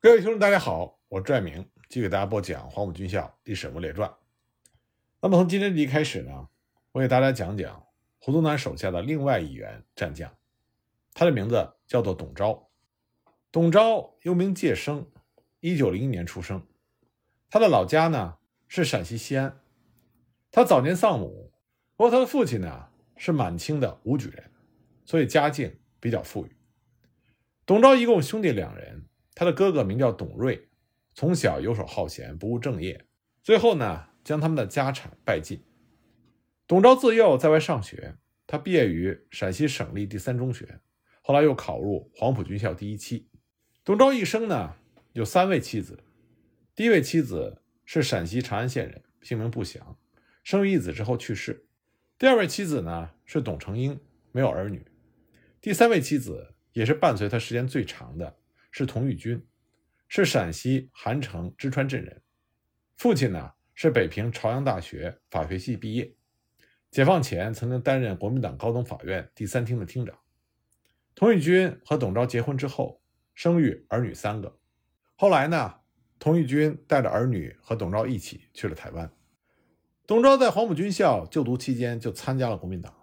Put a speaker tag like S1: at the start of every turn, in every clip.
S1: 各位听众，大家好，我是拽明，继续给大家播讲《黄埔军校历史人物列传》。那么从今天这集开始呢，我给大家讲讲胡宗南手下的另外一员战将，他的名字叫做董钊。董钊又名介生，一九零一年出生。他的老家呢是陕西西安。他早年丧母，不过他的父亲呢是满清的武举人，所以家境比较富裕。董钊一共兄弟两人。他的哥哥名叫董瑞，从小游手好闲，不务正业，最后呢，将他们的家产败尽。董昭自幼在外上学，他毕业于陕西省立第三中学，后来又考入黄埔军校第一期。董昭一生呢，有三位妻子，第一位妻子是陕西长安县人，姓名不详，生育一子之后去世。第二位妻子呢是董成英，没有儿女。第三位妻子也是伴随他时间最长的。是童玉军，是陕西韩城芝川镇人。父亲呢是北平朝阳大学法学系毕业，解放前曾经担任国民党高等法院第三厅的厅长。童玉军和董钊结婚之后，生育儿女三个。后来呢，童玉军带着儿女和董钊一起去了台湾。董钊在黄埔军校就读期间就参加了国民党，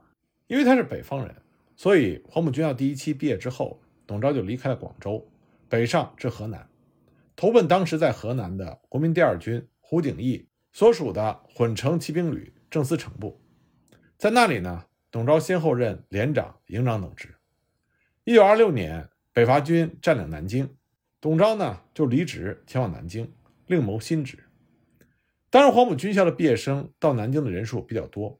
S1: 因为他是北方人，所以黄埔军校第一期毕业之后，董钊就离开了广州。北上至河南，投奔当时在河南的国民第二军胡景翼所属的混成骑兵旅政司城部，在那里呢，董钊先后任连长、营长等职。一九二六年，北伐军占领南京，董钊呢就离职前往南京，另谋新职。当时黄埔军校的毕业生到南京的人数比较多，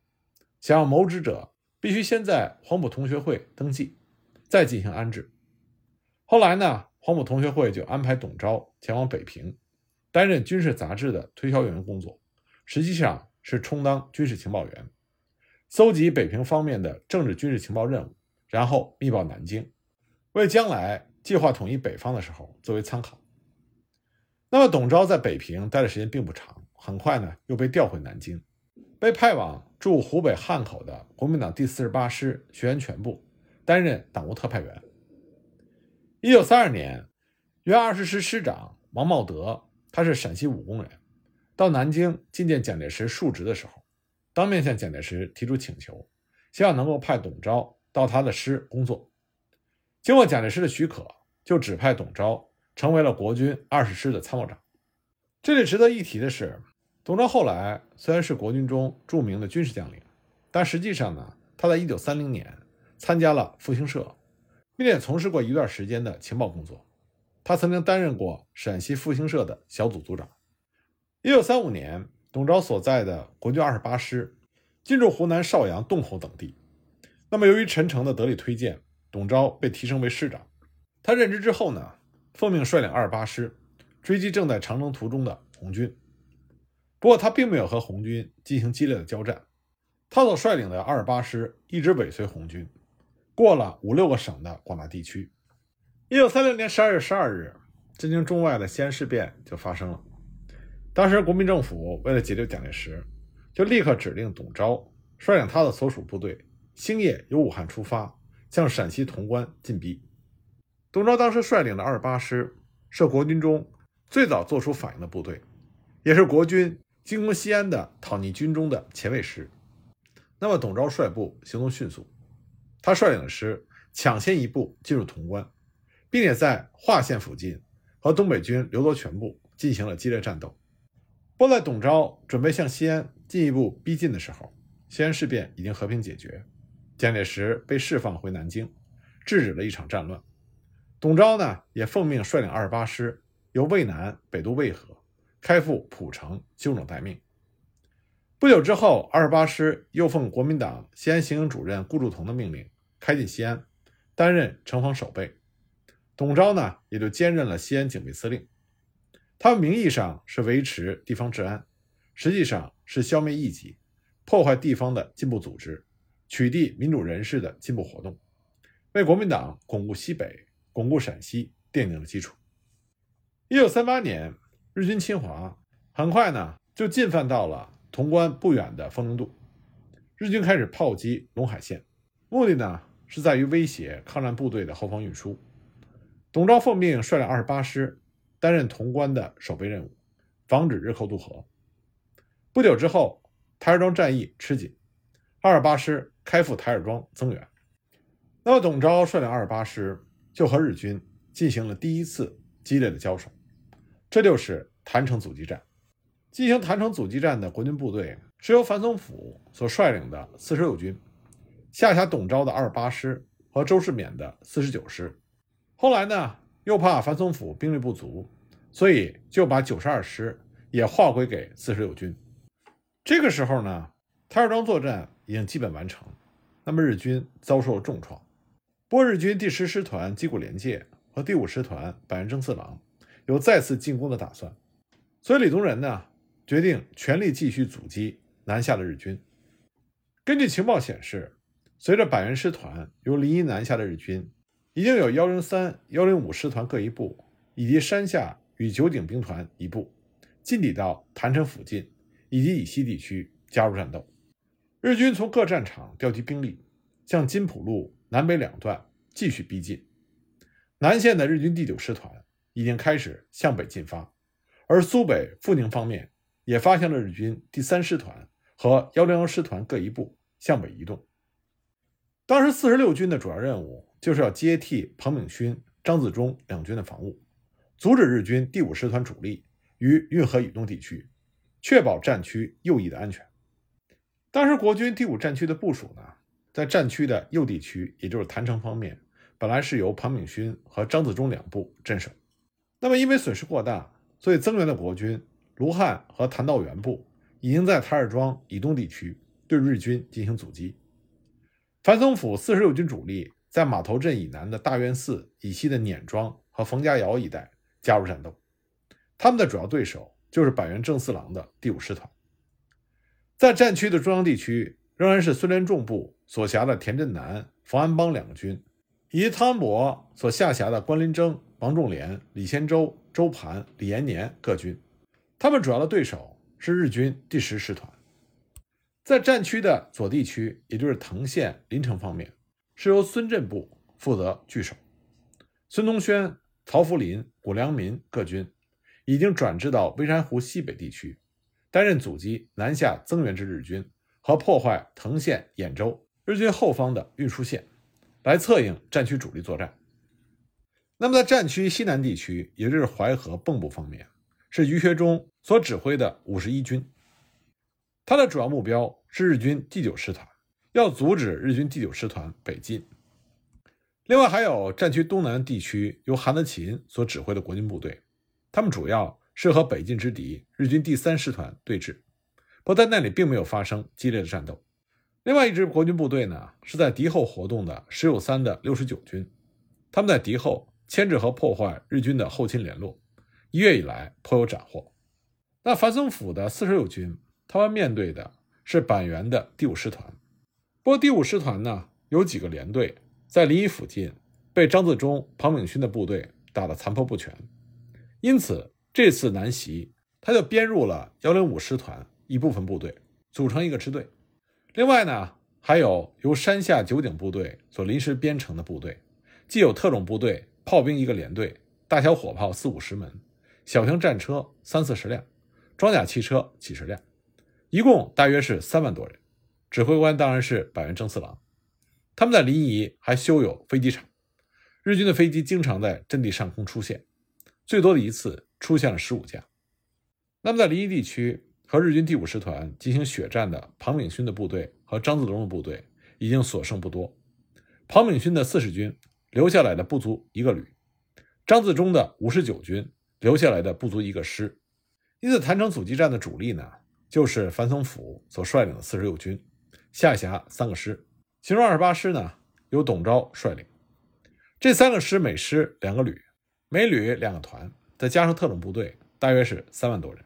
S1: 想要谋职者必须先在黄埔同学会登记，再进行安置。后来呢？黄埔同学会就安排董钊前往北平，担任军事杂志的推销员工作，实际上是充当军事情报员，搜集北平方面的政治军事情报任务，然后密报南京，为将来计划统一北方的时候作为参考。那么董钊在北平待的时间并不长，很快呢又被调回南京，被派往驻湖北汉口的国民党第四十八师学员全部，担任党务特派员。一九三二年，原二十师师长王茂德，他是陕西武功人，到南京觐见蒋介石述职的时候，当面向蒋介石提出请求，希望能够派董钊到他的师工作。经过蒋介石的许可，就指派董钊成为了国军二十师的参谋长。这里值得一提的是，董钊后来虽然是国军中著名的军事将领，但实际上呢，他在一九三零年参加了复兴社。并且从事过一段时间的情报工作，他曾经担任过陕西复兴社的小组组长。一九三五年，董钊所在的国军二十八师进驻湖南邵阳、洞口等地。那么，由于陈诚的得力推荐，董钊被提升为师长。他任职之后呢，奉命率领二十八师追击正在长征途中的红军。不过，他并没有和红军进行激烈的交战，他所率领的二十八师一直尾随红军。过了五六个省的广大地区。一九三六年十二月十二日，震惊中外的西安事变就发生了。当时国民政府为了解救蒋介石，就立刻指令董钊率领他的所属部队，星夜由武汉出发，向陕西潼关进逼。董钊当时率领的二十八师是国军中最早做出反应的部队，也是国军进攻西安的讨逆军中的前卫师。那么，董钊率部行动迅速。他率领的师抢先一步进入潼关，并且在华县附近和东北军刘罗全部进行了激烈战斗。不过，在董钊准备向西安进一步逼近的时候，西安事变已经和平解决，蒋介石被释放回南京，制止了一场战乱。董钊呢，也奉命率领二十八师由渭南北渡渭河，开赴蒲城休整待命。不久之后，二十八师又奉国民党西安行营主任顾祝同的命令。开进西安，担任城防守备。董钊呢，也就兼任了西安警备司令。他们名义上是维持地方治安，实际上是消灭异己，破坏地方的进步组织，取缔民主人士的进步活动，为国民党巩固西北、巩固陕西奠定了基础。一九三八年，日军侵华，很快呢就进犯到了潼关不远的丰宁渡，日军开始炮击陇海线，目的呢。是在于威胁抗战部队的后方运输。董钊奉命率领二十八师，担任潼关的守备任务，防止日寇渡河。不久之后，台儿庄战役吃紧，二十八师开赴台儿庄增援。那么，董钊率领二十八师就和日军进行了第一次激烈的交手，这就是郯城阻击战。进行郯城阻击战的国军部队是由樊松甫所率领的四十六军，下辖董钊的二十八师和周世冕的四十九师。后来呢，又怕樊松甫兵力不足，所以就把九十二师也划归给四十六军。这个时候呢，台儿庄作战已经基本完成，那么日军遭受了重创。波日军第十师团矶谷廉介和第五师团板垣征四郎有再次进攻的打算，所以李宗仁呢决定全力继续阻击南下的日军。根据情报显示，随着板垣师团由临沂南下的日军，已经有幺零三、幺零五师团各一部，以及山下与九鼎兵团一部，进抵到郯城附近。以及以西地区加入战斗，日军从各战场调集兵力，向金浦路南北两段继续逼近。南线的日军第九师团已经开始向北进发，而苏北阜宁方面也发现了日军第三师团和幺零幺师团各一部向北移动。当时四十六军的主要任务就是要接替彭炳勋、张自忠两军的防务，阻止日军第五师团主力于运河以东地区。确保战区右翼的安全。当时国军第五战区的部署呢，在战区的右地区，也就是郯城方面，本来是由庞炳勋和张自忠两部镇守。那么因为损失过大，所以增援的国军卢汉和谭道源部已经在台儿庄以东地区对日军进行阻击。樊松甫四十六军主力在码头镇以南的大院寺以西的碾庄和冯家窑一带加入战斗，他们的主要对手。就是板垣正四郎的第五师团，在战区的中央地区，仍然是孙连仲部所辖的田震南、冯安邦两个军，以及汤恩伯所下辖的关林征、王仲廉、李先洲、周盘、李延年各军。他们主要的对手是日军第十师团。在战区的左地区，也就是藤县临城方面，是由孙震部负责据守，孙东轩、曹福林、谷良民各军。已经转至到微山湖西北地区，担任阻击南下增援之日军和破坏藤县、兖州日军后方的运输线，来策应战区主力作战。那么，在战区西南地区，也就是淮河蚌埠方面，是于学忠所指挥的五十一军，他的主要目标是日军第九师团，要阻止日军第九师团北进。另外，还有战区东南地区由韩德勤所指挥的国军部队。他们主要是和北进之敌日军第三师团对峙，不过在那里并没有发生激烈的战斗。另外一支国军部队呢，是在敌后活动的石友三的六十九军，他们在敌后牵制和破坏日军的后勤联络，一月以来颇有斩获。那樊松甫的四十六军，他们面对的是板垣的第五师团。不过第五师团呢，有几个连队在临沂附近被张自忠、庞炳勋的部队打得残破不全。因此，这次南袭，他就编入了幺零五师团一部分部队，组成一个支队。另外呢，还有由山下九鼎部队所临时编成的部队，既有特种部队、炮兵一个连队、大小火炮四五十门、小型战车三四十辆、装甲汽车几十辆，一共大约是三万多人。指挥官当然是板垣征四郎。他们在临沂还修有飞机场，日军的飞机经常在阵地上空出现。最多的一次出现了十五架。那么，在临沂地区和日军第五师团进行血战的庞炳勋的部队和张自忠的部队已经所剩不多。庞炳勋的四十军留下来的不足一个旅，张自忠的五十九军留下来的不足一个师。因此，郯城阻击战的主力呢，就是樊松甫所率领的四十六军，下辖三个师，其中二十八师呢由董钊率领。这三个师每师两个旅。每旅两个团，再加上特种部队，大约是三万多人。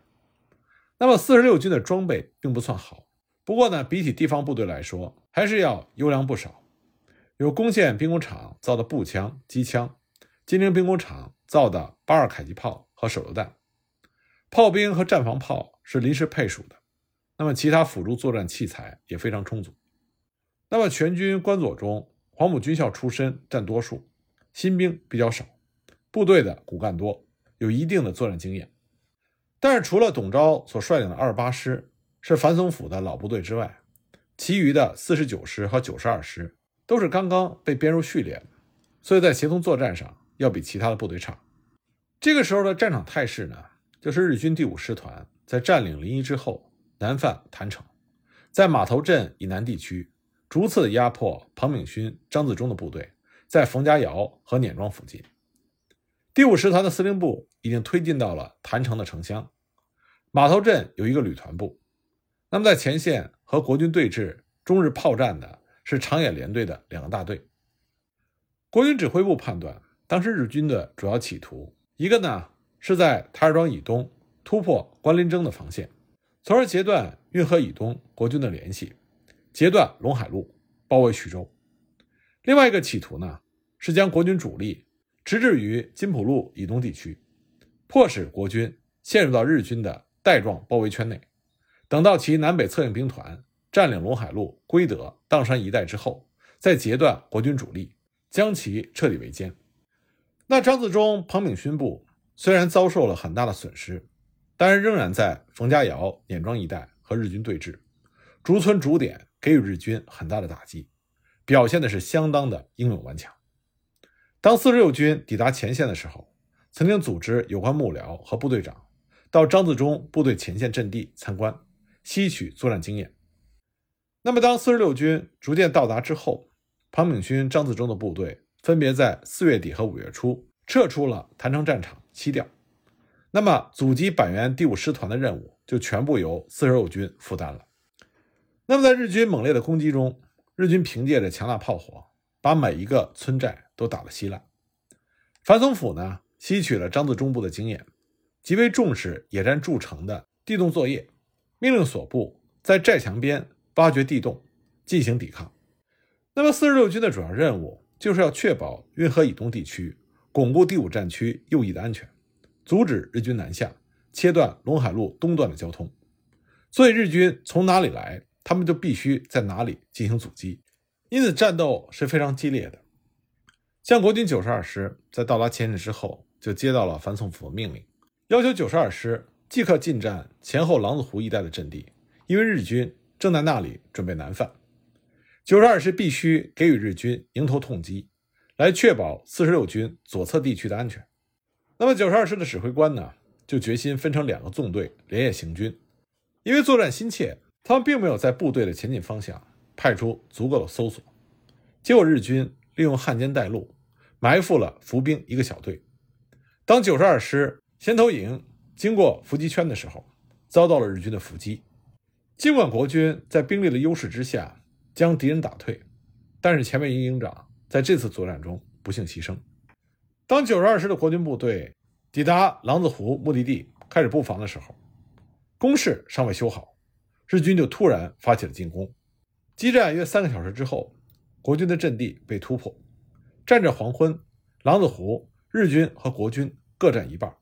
S1: 那么四十六军的装备并不算好，不过呢，比起地方部队来说，还是要优良不少。有攻县兵工厂造的步枪、机枪，金陵兵工厂造的八二迫击炮和手榴弹，炮兵和战防炮是临时配属的。那么其他辅助作战器材也非常充足。那么全军官佐中，黄埔军校出身占多数，新兵比较少。部队的骨干多，有一定的作战经验。但是，除了董钊所率领的二八师是樊松甫的老部队之外，其余的四十九师和九十二师都是刚刚被编入序列，所以在协同作战上要比其他的部队差。这个时候的战场态势呢，就是日军第五师团在占领临沂之后，南犯郯城，在码头镇以南地区逐次压迫彭炳勋、张自忠的部队，在冯家窑和碾庄附近。第五师团的司令部已经推进到了郯城的城乡，码头镇有一个旅团部。那么在前线和国军对峙、中日炮战的是长野联队的两个大队。国军指挥部判断，当时日军的主要企图，一个呢是在台儿庄以东突破关林征的防线，从而截断运河以东国军的联系，截断陇海路，包围徐州；另外一个企图呢是将国军主力直至于金浦路以东地区，迫使国军陷入到日军的带状包围圈内。等到其南北策应兵团占领陇海路、归德、砀山一带之后，再截断国军主力，将其彻底围歼。那张自忠、彭炳勋部虽然遭受了很大的损失，但是仍然在冯家窑、碾庄一带和日军对峙，逐村逐点给予日军很大的打击，表现的是相当的英勇顽强。当四十六军抵达前线的时候，曾经组织有关幕僚和部队长到张自忠部队前线阵地参观。吸取作战经验。那么，当四十六军逐渐到达之后，庞炳勋、张自忠的部队分别在四月底和五月初撤出了郯城战场西调。那么，阻击板垣第五师团的任务就全部由四十六军负担了。那么，在日军猛烈的攻击中，日军凭借着强大炮火，把每一个村寨都打得稀烂。樊松甫呢，吸取了张自忠部的经验，极为重视野战筑城的地动作业。命令所部在寨墙边挖掘地洞，进行抵抗。那么，四十六军的主要任务就是要确保运河以东地区，巩固第五战区右翼的安全，阻止日军南下，切断陇海路东段的交通。所以，日军从哪里来，他们就必须在哪里进行阻击。因此，战斗是非常激烈的。像国军九十二师在到达前线之后，就接到了樊松甫的命令，要求九十二师。即刻进占前后狼子湖一带的阵地，因为日军正在那里准备南犯。九十二师必须给予日军迎头痛击，来确保四十六军左侧地区的安全。那么九十二师的指挥官呢，就决心分成两个纵队连夜行军。因为作战心切，他们并没有在部队的前进方向派出足够的搜索。结果日军利用汉奸带路，埋伏了伏兵一个小队。当九十二师先头营。经过伏击圈的时候，遭到了日军的伏击。尽管国军在兵力的优势之下将敌人打退，但是前面营营长在这次作战中不幸牺牲。当九十二师的国军部队抵达狼子湖目的地开始布防的时候，工事尚未修好，日军就突然发起了进攻。激战约三个小时之后，国军的阵地被突破。战至黄昏，狼子湖日军和国军各占一半。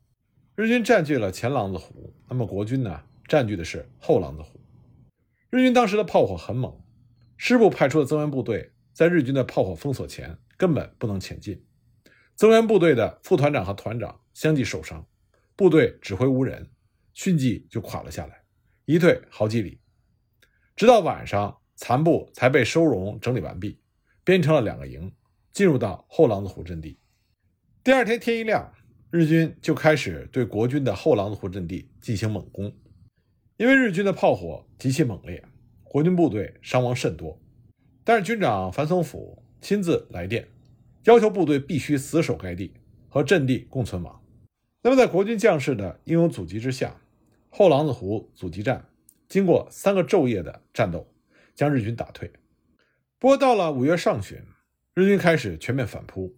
S1: 日军占据了前狼子湖，那么国军呢？占据的是后狼子湖。日军当时的炮火很猛，师部派出的增援部队在日军的炮火封锁前根本不能前进。增援部队的副团长和团长相继受伤，部队指挥无人，迅即就垮了下来，一退好几里。直到晚上，残部才被收容整理完毕，编成了两个营，进入到后狼子湖阵地。第二天天一亮。日军就开始对国军的后狼子湖阵地进行猛攻，因为日军的炮火极其猛烈，国军部队伤亡甚多。但是军长樊松甫亲自来电，要求部队必须死守该地，和阵地共存亡。那么在国军将士的英勇阻击之下，后狼子湖阻击战经过三个昼夜的战斗，将日军打退。不过到了五月上旬，日军开始全面反扑，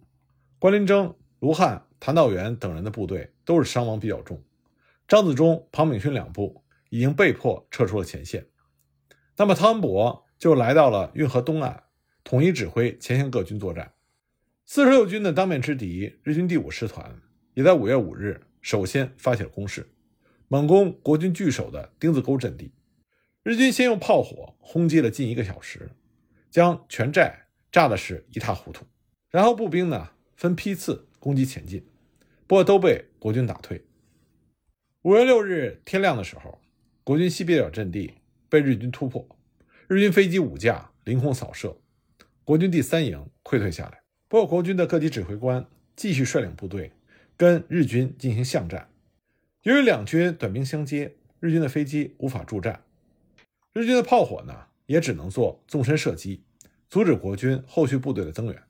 S1: 关林征、卢汉。谭道元等人的部队都是伤亡比较重，张自忠、庞炳勋两部已经被迫撤出了前线。那么汤恩伯就来到了运河东岸，统一指挥前线各军作战。四十六军的当面之敌日军第五师团也在五月五日首先发起了攻势，猛攻国军据守的丁字沟阵地。日军先用炮火轰击了近一个小时，将全寨炸的是一塌糊涂。然后步兵呢分批次攻击前进。不过都被国军打退。五月六日天亮的时候，国军西北角阵地被日军突破，日军飞机五架凌空扫射，国军第三营溃退下来。不过，国军的各级指挥官继续率领部队跟日军进行巷战。由于两军短兵相接，日军的飞机无法助战，日军的炮火呢也只能做纵深射击，阻止国军后续部队的增援。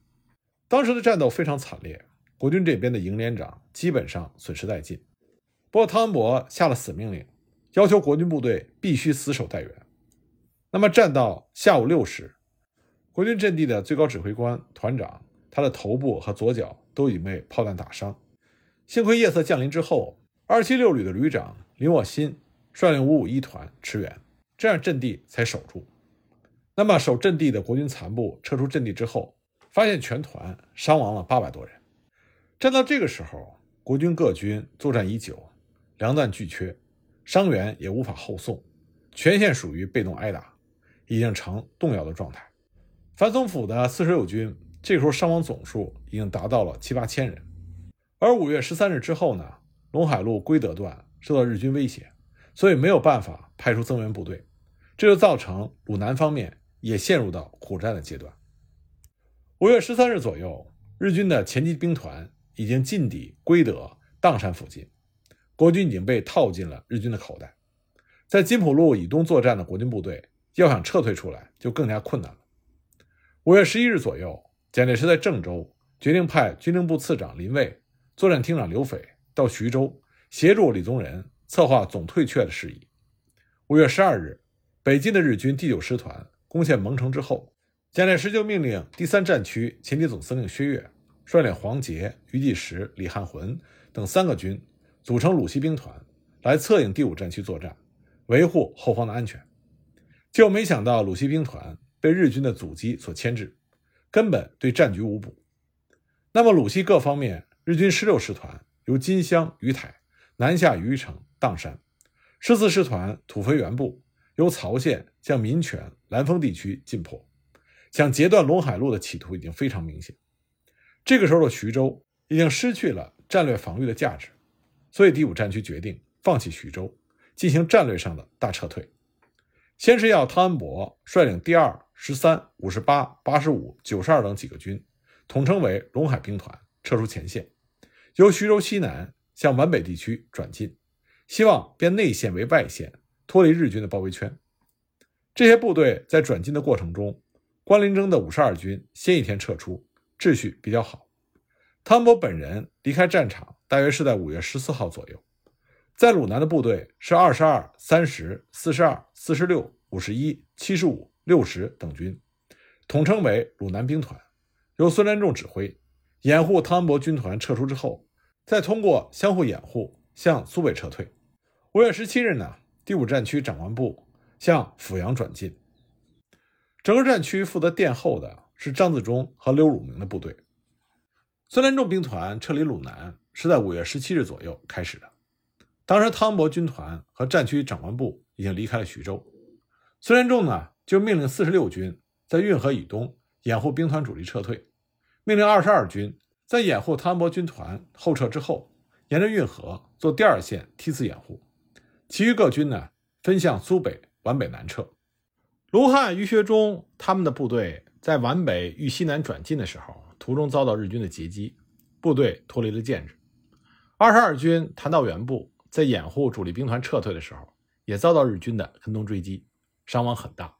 S1: 当时的战斗非常惨烈，国军这边的营连长基本上损失殆尽。不过汤恩伯下了死命令，要求国军部队必须死守待援。那么战到下午六时，国军阵地的最高指挥官团长，他的头部和左脚都已被炮弹打伤。幸亏夜色降临之后，二七六旅的旅长林沃新率领五五一团驰援，这样阵地才守住。那么守阵地的国军残部撤出阵地之后，发现全团伤亡了八百多人。战到这个时候，国军各军作战已久。粮弹俱缺，伤员也无法后送，全线属于被动挨打，已经成动摇的状态。樊松府的四十六军这时候伤亡总数已经达到了七八千人。而五月十三日之后呢，陇海路归德段受到日军威胁，所以没有办法派出增援部队，这就造成鲁南方面也陷入到苦战的阶段。五月十三日左右，日军的前进兵团已经进抵归德砀山附近。国军已经被套进了日军的口袋，在金浦路以东作战的国军部队要想撤退出来就更加困难了。五月十一日左右，蒋介石在郑州决定派军令部次长林蔚、作战厅长刘斐到徐州协助李宗仁策划总退却的事宜。五月十二日，北进的日军第九师团攻陷蒙城之后，蒋介石就命令第三战区前敌总司令薛岳率领黄杰、余继时、李汉魂等三个军。组成鲁西兵团来策应第五战区作战，维护后方的安全。就没想到鲁西兵团被日军的阻击所牵制，根本对战局无补。那么鲁西各方面，日军十六师团由金乡、鱼台南下虞城、砀山；十四师团土肥原部由曹县向民权、兰丰地区进迫，想截断陇海路的企图已经非常明显。这个时候的徐州已经失去了战略防御的价值。所以，第五战区决定放弃徐州，进行战略上的大撤退。先是要汤恩伯率领第二、十三、五十八、八十五、九十二等几个军，统称为陇海兵团，撤出前线，由徐州西南向皖北地区转进，希望变内线为外线，脱离日军的包围圈。这些部队在转进的过程中，关林征的五十二军先一天撤出，秩序比较好。汤恩伯本人离开战场。大约是在五月十四号左右，在鲁南的部队是二十二、三十、四十二、四十六、五十一、七十五、六十等军，统称为鲁南兵团，由孙连仲指挥，掩护汤恩伯军团撤出之后，再通过相互掩护向苏北撤退。五月十七日呢，第五战区长官部向阜阳转进，整个战区负责殿后的是张自忠和刘汝明的部队，孙连仲兵团撤离鲁南。是在五月十七日左右开始的。当时汤恩伯军团和战区长官部已经离开了徐州，孙连仲呢就命令四十六军在运河以东掩护兵团主力撤退，命令二十二军在掩护汤恩伯军团后撤之后，沿着运河做第二线梯次掩护，其余各军呢分向苏北、皖北南撤。卢汉、于学忠他们的部队在皖北豫西南转进的时候，途中遭到日军的截击，部队脱离了建制。二十二军谭道源部在掩护主力兵团撤退的时候，也遭到日军的跟踪追击，伤亡很大。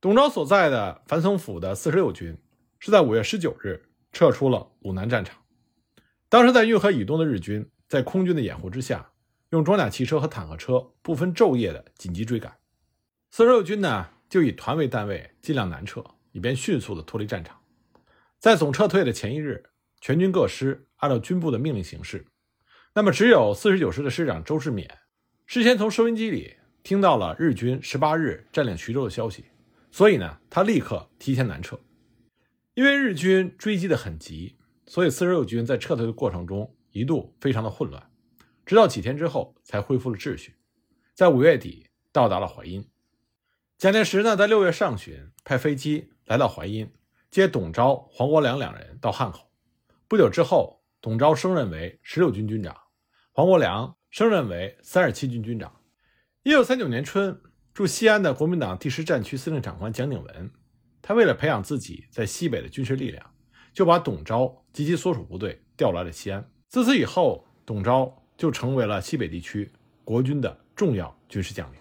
S1: 董昭所在的樊松府的四十六军是在五月十九日撤出了鲁南战场。当时在运河以东的日军，在空军的掩护之下，用装甲汽车和坦克车不分昼夜的紧急追赶。四十六军呢，就以团为单位，尽量南撤，以便迅速的脱离战场。在总撤退的前一日，全军各师按照军部的命令行事。那么，只有四十九师的师长周世勉事先从收音机里听到了日军十八日占领徐州的消息，所以呢，他立刻提前南撤。因为日军追击的很急，所以四十六军在撤退的过程中一度非常的混乱，直到几天之后才恢复了秩序。在五月底到达了淮阴。蒋介石呢，在六月上旬派飞机来到淮阴，接董钊、黄国梁两人到汉口。不久之后。董钊升任为十六军军长，黄国梁升任为三十七军军长。一九三九年春，驻西安的国民党第十战区司令长官蒋鼎文，他为了培养自己在西北的军事力量，就把董钊及其所属部队调来了西安。自此以后，董钊就成为了西北地区国军的重要军事将领。